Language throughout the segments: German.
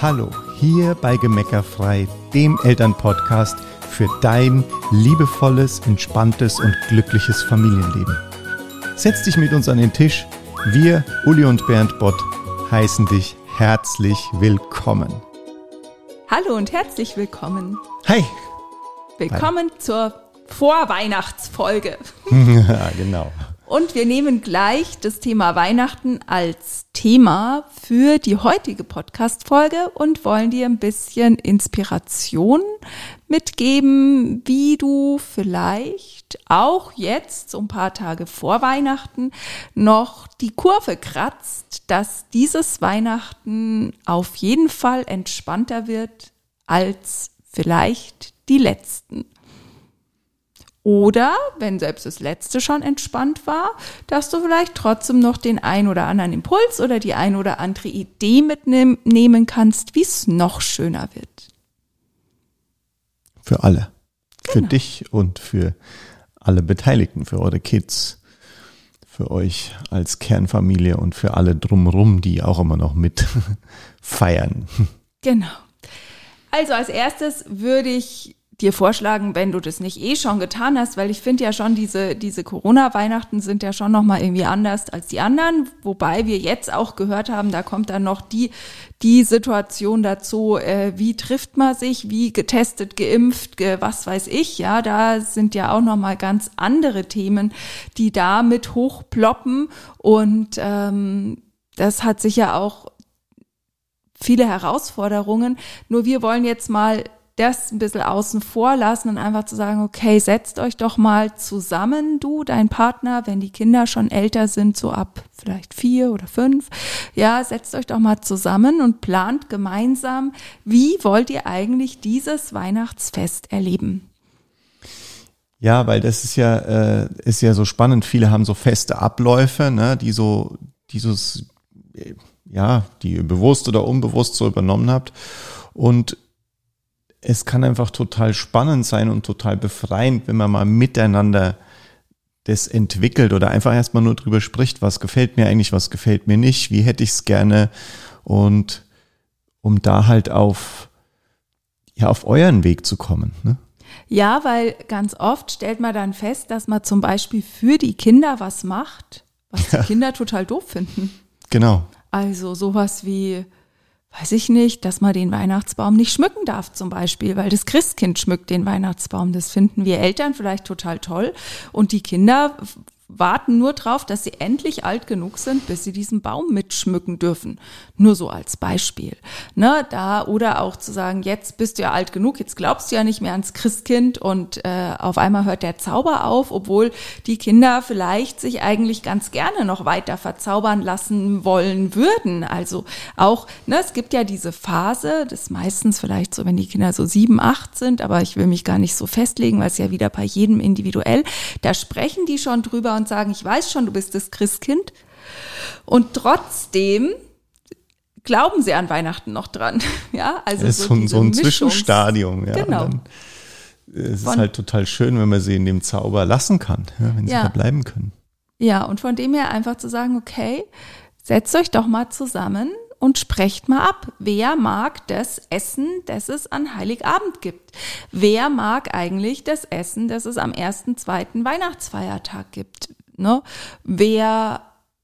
Hallo, hier bei Gemeckerfrei, dem Elternpodcast für dein liebevolles, entspanntes und glückliches Familienleben. Setz dich mit uns an den Tisch. Wir, Uli und Bernd Bott, heißen dich herzlich willkommen. Hallo und herzlich willkommen. Hi. Willkommen Hi. zur Vorweihnachtsfolge. ja, genau. Und wir nehmen gleich das Thema Weihnachten als Thema für die heutige Podcast-Folge und wollen dir ein bisschen Inspiration mitgeben, wie du vielleicht auch jetzt, so ein paar Tage vor Weihnachten, noch die Kurve kratzt, dass dieses Weihnachten auf jeden Fall entspannter wird als vielleicht die letzten. Oder, wenn selbst das letzte schon entspannt war, dass du vielleicht trotzdem noch den ein oder anderen Impuls oder die ein oder andere Idee mitnehmen kannst, wie es noch schöner wird. Für alle. Genau. Für dich und für alle Beteiligten, für eure Kids, für euch als Kernfamilie und für alle drumherum, die auch immer noch mit feiern. Genau. Also als erstes würde ich dir vorschlagen, wenn du das nicht eh schon getan hast, weil ich finde ja schon, diese, diese Corona-Weihnachten sind ja schon nochmal irgendwie anders als die anderen, wobei wir jetzt auch gehört haben, da kommt dann noch die, die Situation dazu, äh, wie trifft man sich, wie getestet, geimpft, ge, was weiß ich, ja, da sind ja auch nochmal ganz andere Themen, die da mit hochploppen. Und ähm, das hat sicher auch viele Herausforderungen. Nur wir wollen jetzt mal das ein bisschen außen vor lassen und einfach zu sagen, okay, setzt euch doch mal zusammen, du, dein Partner, wenn die Kinder schon älter sind, so ab vielleicht vier oder fünf, ja, setzt euch doch mal zusammen und plant gemeinsam, wie wollt ihr eigentlich dieses Weihnachtsfest erleben? Ja, weil das ist ja, äh, ist ja so spannend. Viele haben so feste Abläufe, ne, die so, dieses, ja, die ihr bewusst oder unbewusst so übernommen habt. Und es kann einfach total spannend sein und total befreiend, wenn man mal miteinander das entwickelt oder einfach erstmal nur drüber spricht, was gefällt mir eigentlich, was gefällt mir nicht, wie hätte ich es gerne und um da halt auf, ja, auf euren Weg zu kommen. Ne? Ja, weil ganz oft stellt man dann fest, dass man zum Beispiel für die Kinder was macht, was die Kinder total doof finden. Genau. Also sowas wie, weiß ich nicht, dass man den Weihnachtsbaum nicht schmücken darf zum Beispiel, weil das Christkind schmückt den Weihnachtsbaum. Das finden wir Eltern vielleicht total toll und die Kinder warten nur drauf, dass sie endlich alt genug sind, bis sie diesen Baum mitschmücken dürfen. Nur so als Beispiel. Ne, da oder auch zu sagen, jetzt bist du ja alt genug, jetzt glaubst du ja nicht mehr ans Christkind und äh, auf einmal hört der Zauber auf, obwohl die Kinder vielleicht sich eigentlich ganz gerne noch weiter verzaubern lassen wollen würden. Also auch, ne, es gibt ja diese Phase, das meistens vielleicht so, wenn die Kinder so sieben, acht sind, aber ich will mich gar nicht so festlegen, weil es ja wieder bei jedem individuell, da sprechen die schon drüber und sagen, ich weiß schon, du bist das Christkind. Und trotzdem glauben sie an Weihnachten noch dran. Ja, also es ist so, so ein Zwischenstadium. Ja. Genau. es ist von, halt total schön, wenn man sie in dem Zauber lassen kann, ja, wenn sie ja. da bleiben können. Ja, und von dem her einfach zu sagen, okay, setzt euch doch mal zusammen und sprecht mal ab. Wer mag das Essen, das es an Heiligabend gibt? Wer mag eigentlich das Essen, das es am ersten, zweiten Weihnachtsfeiertag gibt? Ne? Wer,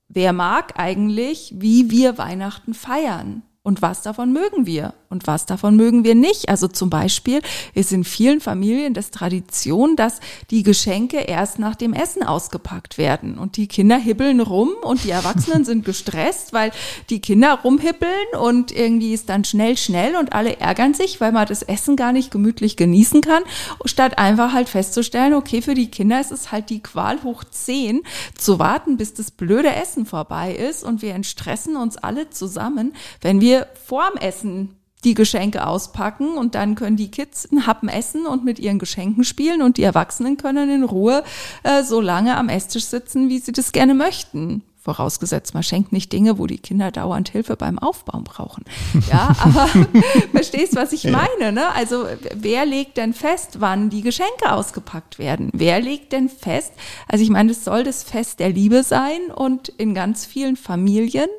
wer mag eigentlich, wie wir Weihnachten feiern? Und was davon mögen wir und was davon mögen wir nicht? Also zum Beispiel ist in vielen Familien das Tradition, dass die Geschenke erst nach dem Essen ausgepackt werden und die Kinder hibbeln rum und die Erwachsenen sind gestresst, weil die Kinder rumhibbeln und irgendwie ist dann schnell, schnell und alle ärgern sich, weil man das Essen gar nicht gemütlich genießen kann, statt einfach halt festzustellen, okay, für die Kinder ist es halt die Qual hoch zehn, zu warten, bis das blöde Essen vorbei ist und wir entstressen uns alle zusammen, wenn wir wir vorm Essen die Geschenke auspacken und dann können die Kids einen Happen essen und mit ihren Geschenken spielen und die Erwachsenen können in Ruhe äh, so lange am Esstisch sitzen, wie sie das gerne möchten. Vorausgesetzt, man schenkt nicht Dinge, wo die Kinder dauernd Hilfe beim Aufbauen brauchen. Ja, aber verstehst, was ich meine, ne? Also, wer legt denn fest, wann die Geschenke ausgepackt werden? Wer legt denn fest? Also, ich meine, es soll das Fest der Liebe sein und in ganz vielen Familien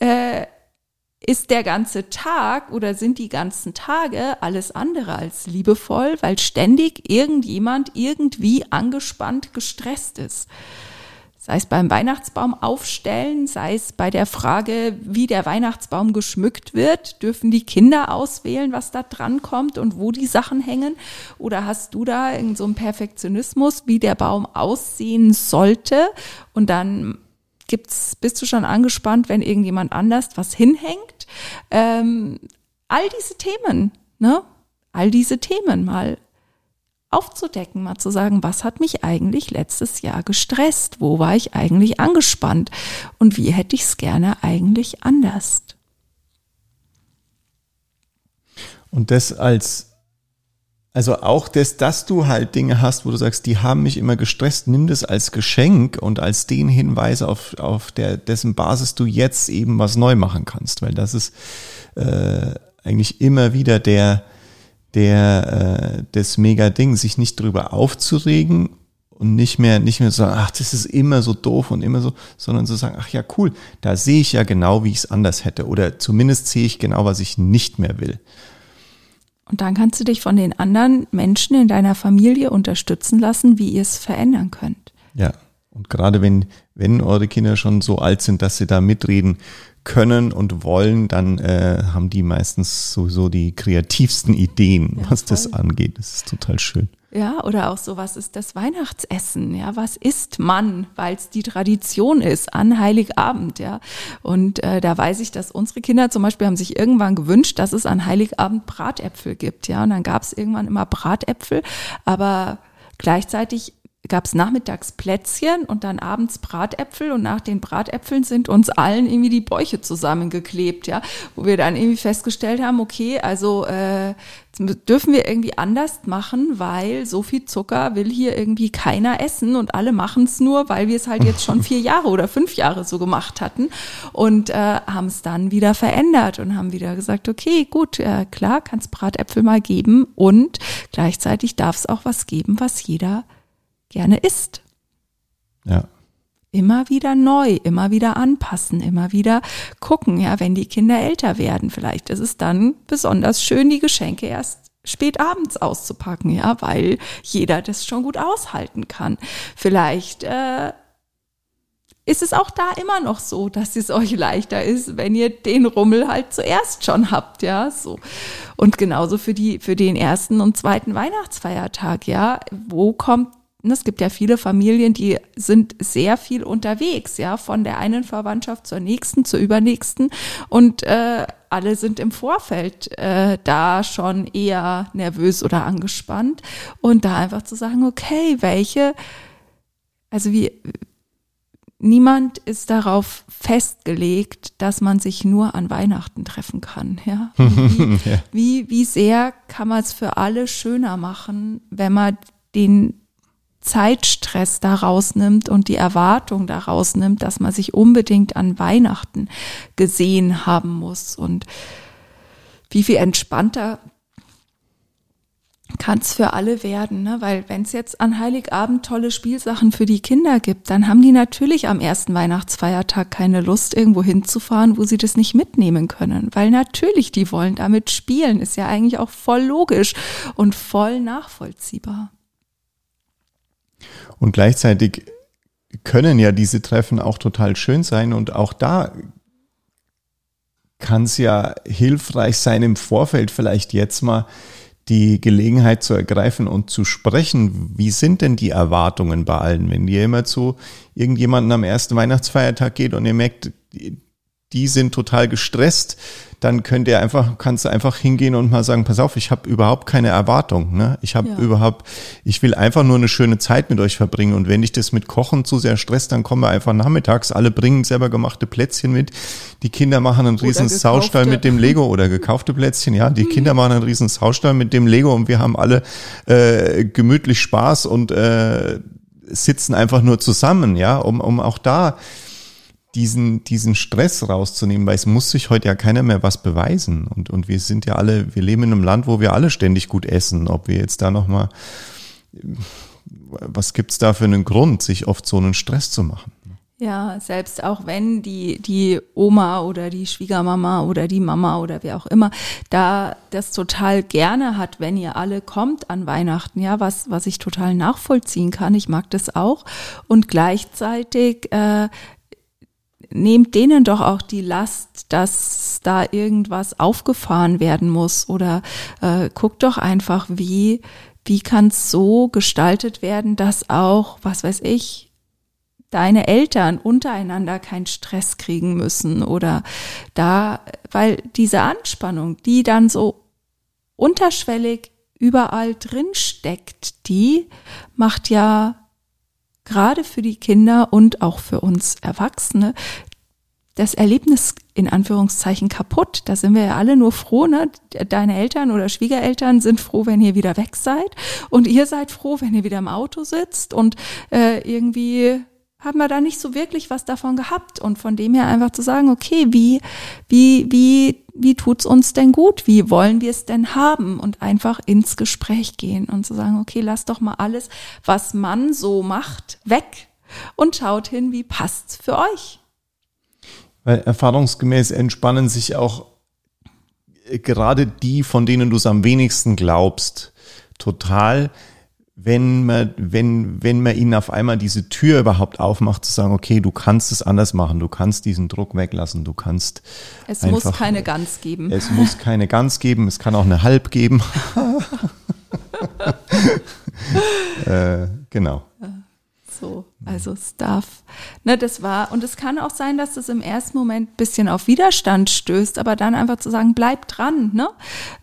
äh, ist der ganze Tag oder sind die ganzen Tage alles andere als liebevoll, weil ständig irgendjemand irgendwie angespannt, gestresst ist. Sei es beim Weihnachtsbaum aufstellen, sei es bei der Frage, wie der Weihnachtsbaum geschmückt wird. Dürfen die Kinder auswählen, was da dran kommt und wo die Sachen hängen? Oder hast du da in so Perfektionismus, wie der Baum aussehen sollte? Und dann gibt's, bist du schon angespannt, wenn irgendjemand anders was hinhängt? Ähm, all diese Themen, ne? All diese Themen mal aufzudecken, mal zu sagen, was hat mich eigentlich letztes Jahr gestresst? Wo war ich eigentlich angespannt? Und wie hätte ich es gerne eigentlich anders? Und das als, also auch das, dass du halt Dinge hast, wo du sagst, die haben mich immer gestresst, nimm das als Geschenk und als den Hinweis, auf, auf der, dessen Basis du jetzt eben was neu machen kannst, weil das ist äh, eigentlich immer wieder der, der äh, das mega Ding, sich nicht drüber aufzuregen und nicht mehr nicht mehr so sagen, ach, das ist immer so doof und immer so, sondern zu sagen, ach ja, cool, da sehe ich ja genau, wie ich es anders hätte oder zumindest sehe ich genau, was ich nicht mehr will. Und dann kannst du dich von den anderen Menschen in deiner Familie unterstützen lassen, wie ihr es verändern könnt. Ja. Und gerade wenn, wenn eure Kinder schon so alt sind, dass sie da mitreden können und wollen, dann äh, haben die meistens sowieso die kreativsten Ideen, ja, was voll. das angeht. Das ist total schön. Ja, oder auch so, was ist das Weihnachtsessen? Ja, was isst man, weil es die Tradition ist an Heiligabend, ja. Und äh, da weiß ich, dass unsere Kinder zum Beispiel haben sich irgendwann gewünscht, dass es an Heiligabend Bratäpfel gibt, ja. Und dann gab es irgendwann immer Bratäpfel, aber gleichzeitig gab es nachmittags Plätzchen und dann abends Bratäpfel und nach den Bratäpfeln sind uns allen irgendwie die Bäuche zusammengeklebt, ja, wo wir dann irgendwie festgestellt haben, okay, also äh, dürfen wir irgendwie anders machen, weil so viel Zucker will hier irgendwie keiner essen und alle machen es nur, weil wir es halt jetzt schon vier Jahre oder fünf Jahre so gemacht hatten und äh, haben es dann wieder verändert und haben wieder gesagt, okay, gut, äh, klar, kann es Bratäpfel mal geben und gleichzeitig darf es auch was geben, was jeder gerne isst. Ja. Immer wieder neu, immer wieder anpassen, immer wieder gucken, ja, wenn die Kinder älter werden. Vielleicht ist es dann besonders schön, die Geschenke erst spät abends auszupacken, ja, weil jeder das schon gut aushalten kann. Vielleicht äh, ist es auch da immer noch so, dass es euch leichter ist, wenn ihr den Rummel halt zuerst schon habt, ja, so. Und genauso für die, für den ersten und zweiten Weihnachtsfeiertag, ja. Wo kommt es gibt ja viele Familien, die sind sehr viel unterwegs, ja, von der einen Verwandtschaft zur nächsten, zur übernächsten und äh, alle sind im Vorfeld äh, da schon eher nervös oder angespannt und da einfach zu sagen, okay, welche, also wie, niemand ist darauf festgelegt, dass man sich nur an Weihnachten treffen kann. Ja? Wie, wie, wie sehr kann man es für alle schöner machen, wenn man den Zeitstress daraus nimmt und die Erwartung daraus nimmt, dass man sich unbedingt an Weihnachten gesehen haben muss. Und wie viel entspannter kann es für alle werden, ne? weil wenn es jetzt an Heiligabend tolle Spielsachen für die Kinder gibt, dann haben die natürlich am ersten Weihnachtsfeiertag keine Lust, irgendwo hinzufahren, wo sie das nicht mitnehmen können, weil natürlich die wollen damit spielen, ist ja eigentlich auch voll logisch und voll nachvollziehbar. Und gleichzeitig können ja diese Treffen auch total schön sein und auch da kann es ja hilfreich sein, im Vorfeld vielleicht jetzt mal die Gelegenheit zu ergreifen und zu sprechen. Wie sind denn die Erwartungen bei allen? Wenn ihr immer zu irgendjemanden am ersten Weihnachtsfeiertag geht und ihr merkt, die sind total gestresst, dann könnt ihr einfach, kannst du einfach hingehen und mal sagen, pass auf, ich habe überhaupt keine Erwartung. Ne? Ich habe ja. überhaupt, ich will einfach nur eine schöne Zeit mit euch verbringen. Und wenn dich das mit Kochen zu sehr stresst, dann kommen wir einfach nachmittags. Alle bringen selber gemachte Plätzchen mit. Die Kinder machen einen riesen Saustall mit dem Lego oder gekaufte Plätzchen. Ja, die mhm. Kinder machen einen riesen Saustall mit dem Lego und wir haben alle äh, gemütlich Spaß und äh, sitzen einfach nur zusammen, ja, um, um auch da diesen, diesen Stress rauszunehmen, weil es muss sich heute ja keiner mehr was beweisen. Und, und wir sind ja alle, wir leben in einem Land, wo wir alle ständig gut essen. Ob wir jetzt da nochmal, was gibt's da für einen Grund, sich oft so einen Stress zu machen? Ja, selbst auch wenn die, die Oma oder die Schwiegermama oder die Mama oder wer auch immer da das total gerne hat, wenn ihr alle kommt an Weihnachten, ja, was, was ich total nachvollziehen kann. Ich mag das auch. Und gleichzeitig äh, nehmt denen doch auch die Last, dass da irgendwas aufgefahren werden muss. Oder äh, guckt doch einfach, wie, wie kann es so gestaltet werden, dass auch, was weiß ich, deine Eltern untereinander keinen Stress kriegen müssen. Oder da, weil diese Anspannung, die dann so unterschwellig überall drin steckt, die macht ja gerade für die Kinder und auch für uns Erwachsene das Erlebnis in Anführungszeichen kaputt. Da sind wir ja alle nur froh, ne? Deine Eltern oder Schwiegereltern sind froh, wenn ihr wieder weg seid und ihr seid froh, wenn ihr wieder im Auto sitzt und äh, irgendwie haben wir da nicht so wirklich was davon gehabt und von dem her einfach zu sagen, okay, wie, wie, wie, wie tut's uns denn gut? Wie wollen wir es denn haben? Und einfach ins Gespräch gehen und zu sagen, okay, lass doch mal alles, was man so macht, weg und schaut hin, wie passt's für euch? Weil erfahrungsgemäß entspannen sich auch äh, gerade die, von denen du es am wenigsten glaubst, total, wenn man, wenn, wenn man ihnen auf einmal diese Tür überhaupt aufmacht, zu sagen, okay, du kannst es anders machen, du kannst diesen Druck weglassen, du kannst. Es einfach, muss keine Gans geben. Es muss keine Gans geben, es kann auch eine Halb geben. äh, genau. So, also es darf, ne, das war, und es kann auch sein, dass das im ersten Moment bisschen auf Widerstand stößt, aber dann einfach zu sagen, bleib dran, ne?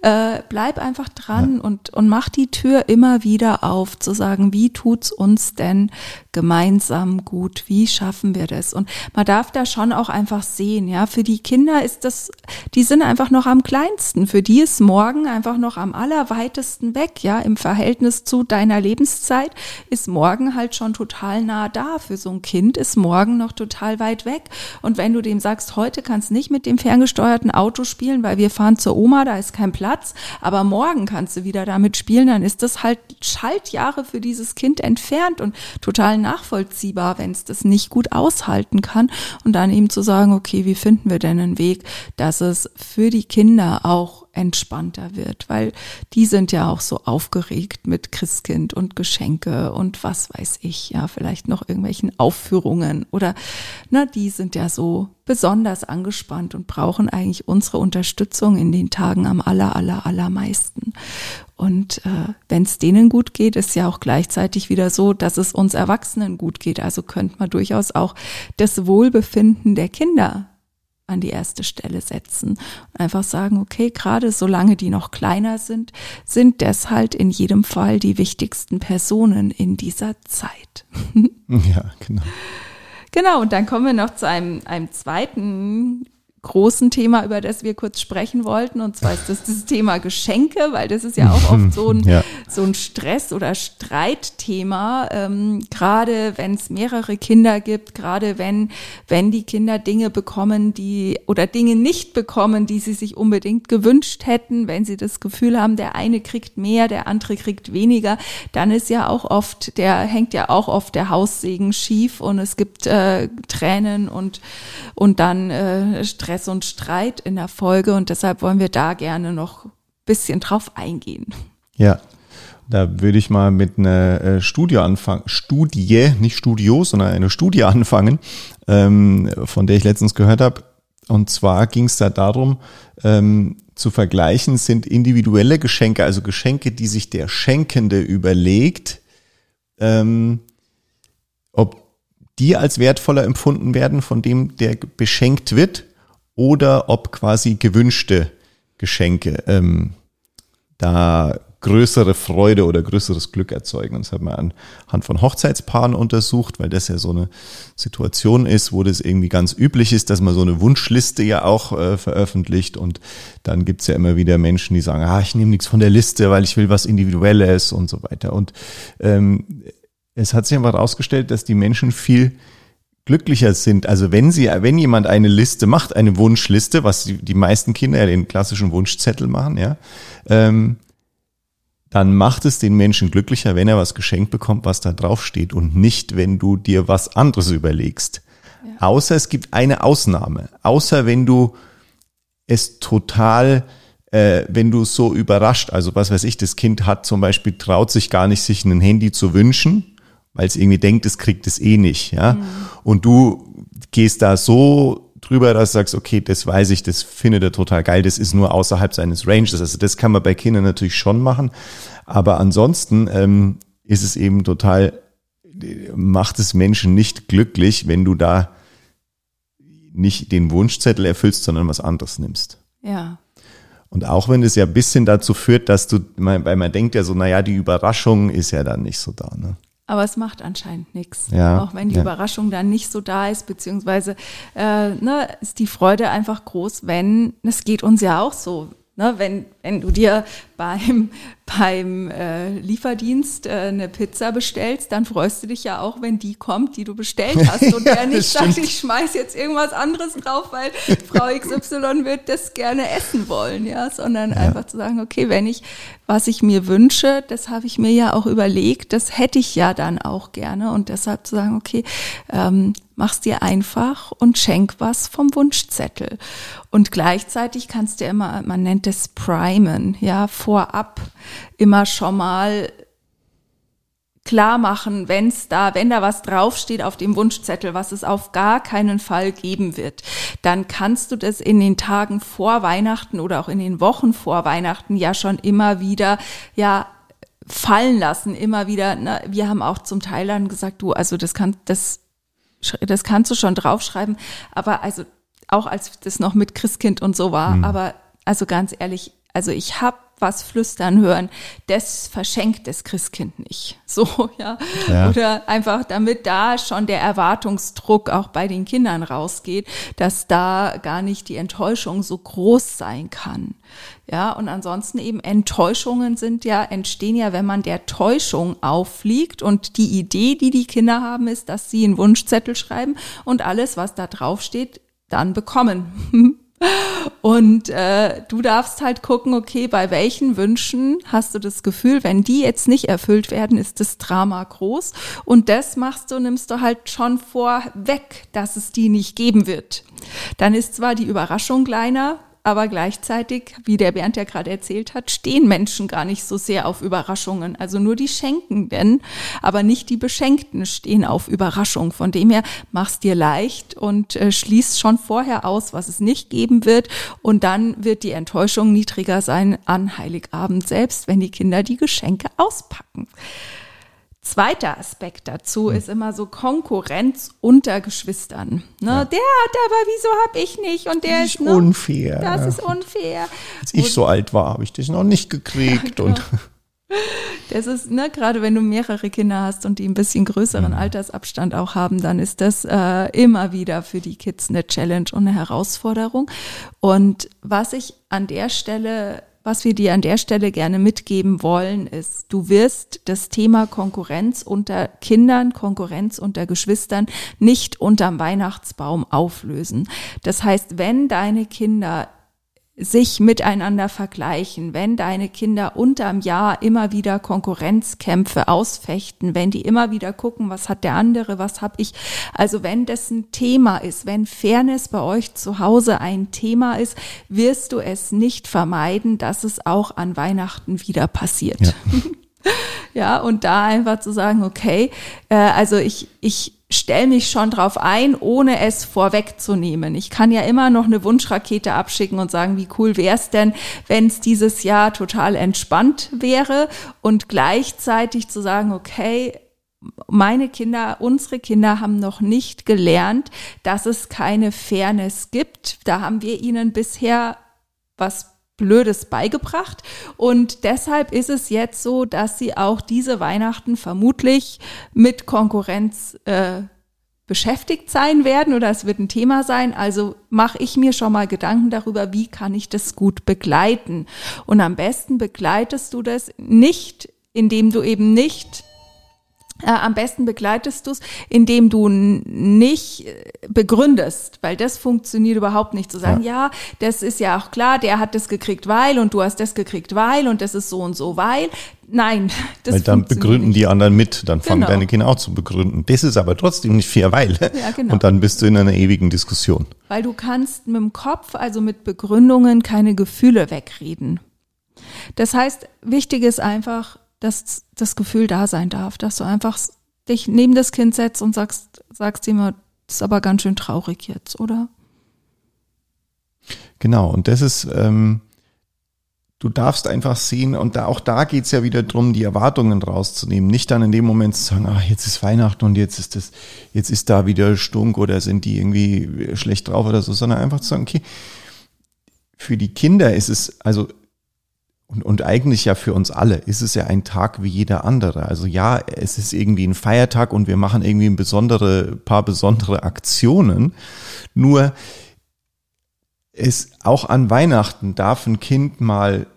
Äh, bleib einfach dran ja. und, und mach die Tür immer wieder auf, zu sagen, wie tut's uns denn gemeinsam gut? Wie schaffen wir das? Und man darf da schon auch einfach sehen, ja, für die Kinder ist das, die sind einfach noch am kleinsten. Für die ist morgen einfach noch am allerweitesten weg, ja, im Verhältnis zu deiner Lebenszeit ist morgen halt schon total total nah da. Für so ein Kind ist morgen noch total weit weg. Und wenn du dem sagst, heute kannst nicht mit dem ferngesteuerten Auto spielen, weil wir fahren zur Oma, da ist kein Platz, aber morgen kannst du wieder damit spielen, dann ist das halt Schaltjahre für dieses Kind entfernt und total nachvollziehbar, wenn es das nicht gut aushalten kann. Und dann eben zu sagen, okay, wie finden wir denn einen Weg, dass es für die Kinder auch entspannter wird, weil die sind ja auch so aufgeregt mit Christkind und Geschenke und was weiß ich, ja, vielleicht noch irgendwelchen Aufführungen oder, na, die sind ja so besonders angespannt und brauchen eigentlich unsere Unterstützung in den Tagen am aller, aller, allermeisten. Und äh, wenn es denen gut geht, ist ja auch gleichzeitig wieder so, dass es uns Erwachsenen gut geht. Also könnte man durchaus auch das Wohlbefinden der Kinder an die erste Stelle setzen einfach sagen, okay, gerade solange die noch kleiner sind, sind das halt in jedem Fall die wichtigsten Personen in dieser Zeit. ja, genau. Genau, und dann kommen wir noch zu einem, einem zweiten großen Thema, über das wir kurz sprechen wollten. Und zwar ist das das Thema Geschenke, weil das ist ja auch oft so ein, ja. so ein Stress- oder Streitthema. Ähm, gerade wenn es mehrere Kinder gibt, gerade wenn, wenn die Kinder Dinge bekommen, die oder Dinge nicht bekommen, die sie sich unbedingt gewünscht hätten, wenn sie das Gefühl haben, der eine kriegt mehr, der andere kriegt weniger, dann ist ja auch oft, der hängt ja auch oft der Haussegen schief und es gibt äh, Tränen und, und dann äh, Stress Stress und Streit in der Folge und deshalb wollen wir da gerne noch ein bisschen drauf eingehen. Ja, da würde ich mal mit einer äh, Studie anfangen. Studie, nicht Studio, sondern eine Studie anfangen, ähm, von der ich letztens gehört habe. Und zwar ging es da darum, ähm, zu vergleichen, sind individuelle Geschenke, also Geschenke, die sich der Schenkende überlegt, ähm, ob die als wertvoller empfunden werden von dem, der beschenkt wird, oder ob quasi gewünschte Geschenke ähm, da größere Freude oder größeres Glück erzeugen. Das hat man anhand von Hochzeitspaaren untersucht, weil das ja so eine Situation ist, wo das irgendwie ganz üblich ist, dass man so eine Wunschliste ja auch äh, veröffentlicht. Und dann gibt's ja immer wieder Menschen, die sagen, ah, ich nehme nichts von der Liste, weil ich will was Individuelles und so weiter. Und ähm, es hat sich einfach herausgestellt, dass die Menschen viel glücklicher sind. Also wenn sie, wenn jemand eine Liste macht, eine Wunschliste, was die, die meisten Kinder ja den klassischen Wunschzettel machen, ja, ähm, dann macht es den Menschen glücklicher, wenn er was geschenkt bekommt, was da drauf steht und nicht, wenn du dir was anderes überlegst. Außer es gibt eine Ausnahme. Außer wenn du es total, äh, wenn du es so überrascht, also was weiß ich, das Kind hat zum Beispiel, traut sich gar nicht, sich ein Handy zu wünschen, weil es irgendwie denkt, es kriegt es eh nicht, ja. Mhm. Und du gehst da so drüber, dass du sagst, okay, das weiß ich, das findet er total geil, das ist nur außerhalb seines Ranges. Also das kann man bei Kindern natürlich schon machen. Aber ansonsten ähm, ist es eben total, macht es Menschen nicht glücklich, wenn du da nicht den Wunschzettel erfüllst, sondern was anderes nimmst. Ja. Und auch wenn es ja ein bisschen dazu führt, dass du, weil man denkt ja so, naja, die Überraschung ist ja dann nicht so da. Ne? Aber es macht anscheinend nichts. Ja, auch wenn die ja. Überraschung dann nicht so da ist, beziehungsweise äh, ne, ist die Freude einfach groß, wenn, es geht uns ja auch so, ne, wenn, wenn du dir beim, beim äh, Lieferdienst äh, eine Pizza bestellst, dann freust du dich ja auch, wenn die kommt, die du bestellt hast. Und Ja, der nicht sagt, ich schmeiß jetzt irgendwas anderes drauf, weil Frau XY wird das gerne essen wollen, ja, sondern einfach zu sagen, okay, wenn ich, was ich mir wünsche, das habe ich mir ja auch überlegt, das hätte ich ja dann auch gerne. Und deshalb zu sagen, okay, ähm, mach's dir einfach und schenk was vom Wunschzettel. Und gleichzeitig kannst du immer, man nennt es Primen, ja, vorab immer schon mal klar machen, wenn's da, wenn da was draufsteht auf dem Wunschzettel, was es auf gar keinen Fall geben wird, dann kannst du das in den Tagen vor Weihnachten oder auch in den Wochen vor Weihnachten ja schon immer wieder, ja, fallen lassen, immer wieder. Na, wir haben auch zum Teil dann gesagt, du, also das kann, das, das kannst du schon draufschreiben, aber also auch als das noch mit Christkind und so war, aber also ganz ehrlich, also ich habe was flüstern hören, das verschenkt das Christkind nicht. So, ja. Ja. Oder einfach, damit da schon der Erwartungsdruck auch bei den Kindern rausgeht, dass da gar nicht die Enttäuschung so groß sein kann. Ja, und ansonsten eben Enttäuschungen sind ja, entstehen ja, wenn man der Täuschung auffliegt und die Idee, die die Kinder haben, ist, dass sie einen Wunschzettel schreiben und alles, was da drauf steht, dann bekommen. Und äh, du darfst halt gucken, okay, bei welchen Wünschen hast du das Gefühl, wenn die jetzt nicht erfüllt werden, ist das Drama groß. Und das machst du, nimmst du halt schon vorweg, dass es die nicht geben wird. Dann ist zwar die Überraschung kleiner, aber gleichzeitig, wie der Bernd ja gerade erzählt hat, stehen Menschen gar nicht so sehr auf Überraschungen. Also nur die Schenkenden, aber nicht die Beschenkten stehen auf Überraschung. Von dem her mach's dir leicht und äh, schließ schon vorher aus, was es nicht geben wird. Und dann wird die Enttäuschung niedriger sein an Heiligabend selbst, wenn die Kinder die Geschenke auspacken. Zweiter Aspekt dazu ist immer so Konkurrenz unter Geschwistern. Ne? Der hat aber, wieso hab ich nicht? Und der Das ist ist, ne? unfair. Das ist unfair. Als ich so alt war, habe ich das noch nicht gekriegt. Und Das ist, ne, gerade wenn du mehrere Kinder hast und die ein bisschen größeren Altersabstand auch haben, dann ist das äh, immer wieder für die Kids eine Challenge und eine Herausforderung. Und was ich an der Stelle, was wir dir an der Stelle gerne mitgeben wollen, ist, du wirst das Thema Konkurrenz unter Kindern, Konkurrenz unter Geschwistern nicht unterm Weihnachtsbaum auflösen. Das heißt, wenn deine Kinder sich miteinander vergleichen, wenn deine Kinder unterm Jahr immer wieder Konkurrenzkämpfe ausfechten, wenn die immer wieder gucken, was hat der andere, was hab ich, also wenn das ein Thema ist, wenn Fairness bei euch zu Hause ein Thema ist, wirst du es nicht vermeiden, dass es auch an Weihnachten wieder passiert. Ja. Ja, und da einfach zu sagen, okay, äh, also ich, ich stelle mich schon drauf ein, ohne es vorwegzunehmen. Ich kann ja immer noch eine Wunschrakete abschicken und sagen, wie cool wäre es denn, wenn es dieses Jahr total entspannt wäre und gleichzeitig zu sagen, okay, meine Kinder, unsere Kinder haben noch nicht gelernt, dass es keine Fairness gibt. Da haben wir ihnen bisher was Blödes beigebracht. Und deshalb ist es jetzt so, dass sie auch diese Weihnachten vermutlich mit Konkurrenz äh, beschäftigt sein werden oder es wird ein Thema sein. Also mache ich mir schon mal Gedanken darüber, wie kann ich das gut begleiten. Und am besten begleitest du das nicht, indem du eben nicht am besten begleitest du es, indem du nicht äh, begründest, weil das funktioniert überhaupt nicht. Zu sagen, ja. ja. das ist ja auch klar, der hat das gekriegt, weil und du hast das gekriegt, weil und das ist so und so, weil. Nein, das Weil dann begründen nicht. die anderen mit, dann fangen genau. deine Kinder auch zu begründen. Das ist aber trotzdem nicht fair, weil. Ja, genau. Und dann bist du in einer ewigen Diskussion. Weil du kannst mit dem Kopf, also mit Begründungen, keine Gefühle wegreden. Das heißt, wichtig ist einfach, dass das Gefühl da sein darf, dass du einfach dich neben das Kind setzt und sagst, sagst ihm, das ist aber ganz schön traurig jetzt, oder? Genau, und das ist, ähm, du darfst einfach sehen, und da, auch da geht's ja wieder drum, die Erwartungen rauszunehmen. Nicht dann in dem Moment zu sagen, ach, jetzt ist Weihnachten und jetzt ist das, jetzt ist da wieder Stunk oder sind die irgendwie schlecht drauf oder so, sondern einfach zu sagen, okay, für die Kinder ist es, also und, und eigentlich ja für uns alle ist es ja ein Tag wie jeder andere. Also ja, es ist irgendwie ein Feiertag und wir machen irgendwie ein besondere, paar besondere Aktionen. Nur es auch an Weihnachten darf ein Kind mal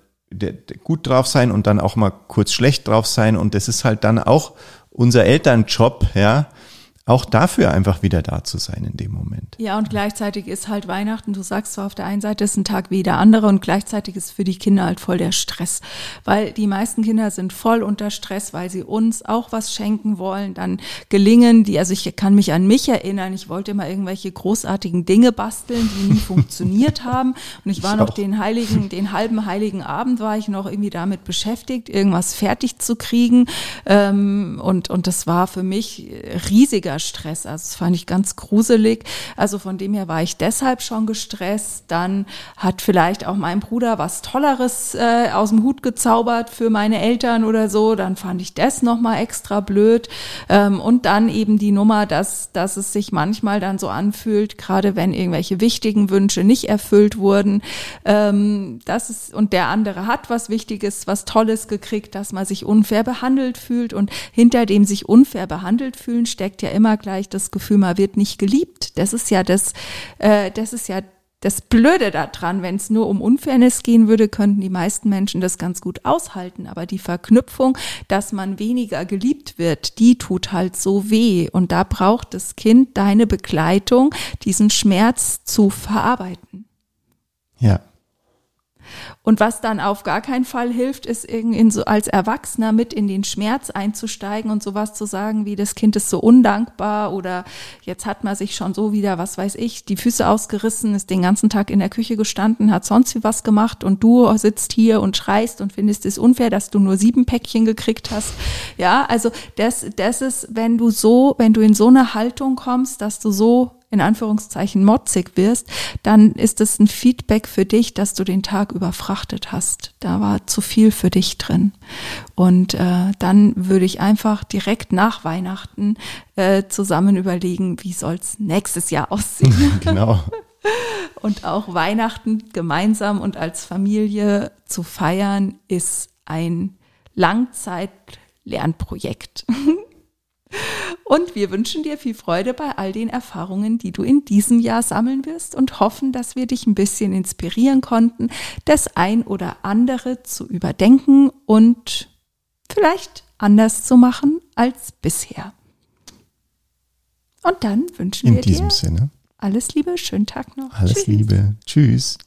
gut drauf sein und dann auch mal kurz schlecht drauf sein. Und das ist halt dann auch unser Elternjob, ja, auch dafür einfach wieder da zu sein in dem Moment. Ja, und gleichzeitig ist halt Weihnachten, du sagst zwar auf der einen Seite ist ein Tag wie der andere und gleichzeitig ist für die Kinder halt voll der Stress, weil die meisten Kinder sind voll unter Stress, weil sie uns auch was schenken wollen, dann gelingen die, also ich kann mich an mich erinnern, ich wollte immer irgendwelche großartigen Dinge basteln, die nie funktioniert haben. Und ich war noch den heiligen, den halben heiligen Abend war ich noch irgendwie damit beschäftigt, irgendwas fertig zu kriegen. Ähm, und, und das war für mich riesiger Stress. Also das fand ich ganz gruselig. Also von dem her war ich deshalb schon gestresst. Dann hat vielleicht auch mein Bruder was Tolleres äh, aus dem Hut gezaubert für meine Eltern oder so. Dann fand ich das nochmal extra blöd. Ähm, und dann eben die Nummer, dass, dass es sich manchmal dann so anfühlt, gerade wenn irgendwelche wichtigen Wünsche nicht erfüllt wurden, ähm, das ist, und der andere hat was Wichtiges, was Tolles gekriegt, dass man sich unfair behandelt fühlt. Und hinter dem sich unfair behandelt fühlen steckt ja immer immer gleich das Gefühl, man wird nicht geliebt. Das ist ja das, äh, das ist ja das Blöde daran, wenn es nur um Unfairness gehen würde, könnten die meisten Menschen das ganz gut aushalten. Aber die Verknüpfung, dass man weniger geliebt wird, die tut halt so weh. Und da braucht das Kind deine Begleitung, diesen Schmerz zu verarbeiten. Ja. Und was dann auf gar keinen Fall hilft, ist in so als Erwachsener mit in den Schmerz einzusteigen und sowas zu sagen, wie das Kind ist so undankbar oder jetzt hat man sich schon so wieder, was weiß ich, die Füße ausgerissen, ist den ganzen Tag in der Küche gestanden, hat sonst wie was gemacht und du sitzt hier und schreist und findest es unfair, dass du nur sieben Päckchen gekriegt hast. Ja, also das, das ist, wenn du so, wenn du in so eine Haltung kommst, dass du so in Anführungszeichen motzig wirst, dann ist es ein Feedback für dich, dass du den Tag überfrachtet hast. Da war zu viel für dich drin. Und äh, dann würde ich einfach direkt nach Weihnachten äh, zusammen überlegen, wie soll's nächstes Jahr aussehen. genau. Und auch Weihnachten gemeinsam und als Familie zu feiern, ist ein Langzeit-Lernprojekt. Und wir wünschen dir viel Freude bei all den Erfahrungen, die du in diesem Jahr sammeln wirst und hoffen, dass wir dich ein bisschen inspirieren konnten, das ein oder andere zu überdenken und vielleicht anders zu machen als bisher. Und dann wünschen in wir dir Sinne. alles Liebe, schönen Tag noch. Alles Tschüss. Liebe. Tschüss.